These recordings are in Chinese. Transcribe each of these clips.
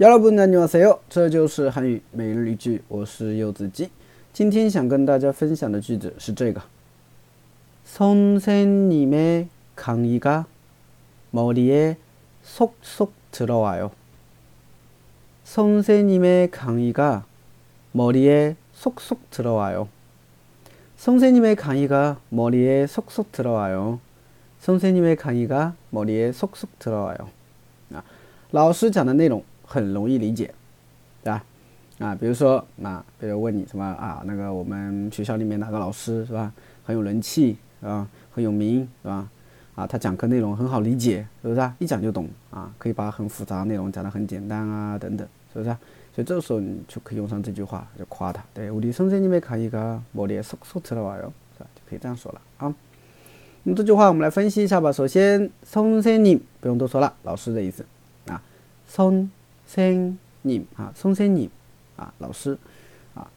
여러분 안녕하세요. 这就是韩语每日一句，我是柚子鸡。今天想跟大家分享的句子是这个：선생님의강의가머리에쏙쏙들어와요。 선생님의강의가머리에쏙쏙들어와요。 선생님의강의가머리에쏙쏙들어와요。 선생님의강의가머리에쏙쏙들어와요。 啊，老师讲的内容。 很容易理解，对吧？啊，比如说，那比如问你什么啊？那个我们学校里面哪个老师是吧？很有人气啊，很有名是吧？啊，他讲课内容很好理解，是不是啊？一讲就懂啊，可以把很复杂内容讲得很简单啊，等等，是不是啊？所以这个时候你就可以用上这句话，就夸他。对，我的선생님의강의가머리에쏙쏙들어와 요， 是吧？就可以这样说了啊。那么这句话我们来分析一下吧。首先，선생님不用多说了，老师的意思啊，선 先你啊，松先你啊，老师啊，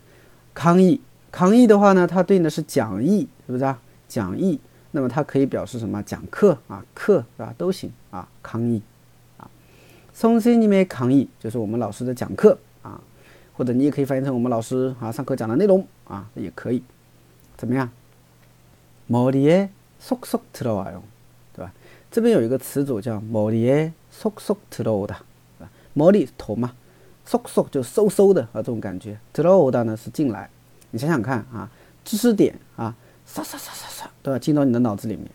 康义康义的话呢，它对应的是讲义，是不是啊？讲义，那么它可以表示什么？讲课啊，课是吧？都行啊，康义啊，松先你们康义就是我们老师的讲课啊，或者你也可以翻译成我们老师啊上课讲的内容啊，也可以，怎么样？머리에쏙쏙들어와 요， 对吧？这边有一个词组叫머리에쏙쏙들어오 다。 毛利头嘛，嗖嗖就嗖嗖的啊，这种感觉。들어오다呢是进来，你想想看啊，知识点啊，唰唰唰唰唰，对吧？进到你的脑子里面，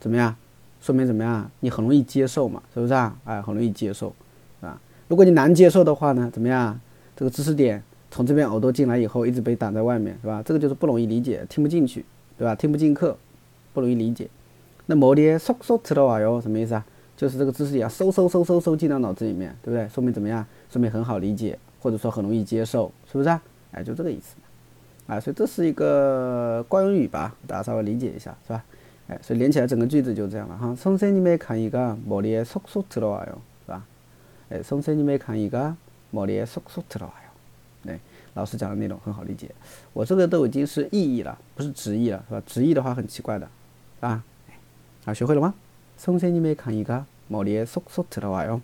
怎么样？说明怎么样？你很容易接受嘛，是不是啊？哎，很容易接受，啊。如果你难接受的话呢，怎么样？这个知识点从这边耳朵进来以后，一直被挡在外面，是吧？这个就是不容易理解，听不进去，对吧？听不进课，不容易理解。那毛利嗖嗖들어와 요， 什么意思啊？ 就是这个知识点嗖嗖嗖嗖嗖进到脑子里面，对不对？说明怎么样？说明很好理解，或者说很容易接受，是不是啊？哎，就这个意思，啊，所以这是一个惯用语吧，大家稍微理解一下，是吧？哎，所以连起来整个句子就这样了哈。선생님의강의가머리에쏙쏙들어와 요， 是吧？哎，선생님의강의가머리에쏙쏙들어와 요。 哎，老师讲的内容很好理解，我这个都已经是意义了，不是直译了，是吧？直译的话很奇怪的，啊，好，学会了吗？ 선생님의 강의가 머리에 쏙쏙 들어와요.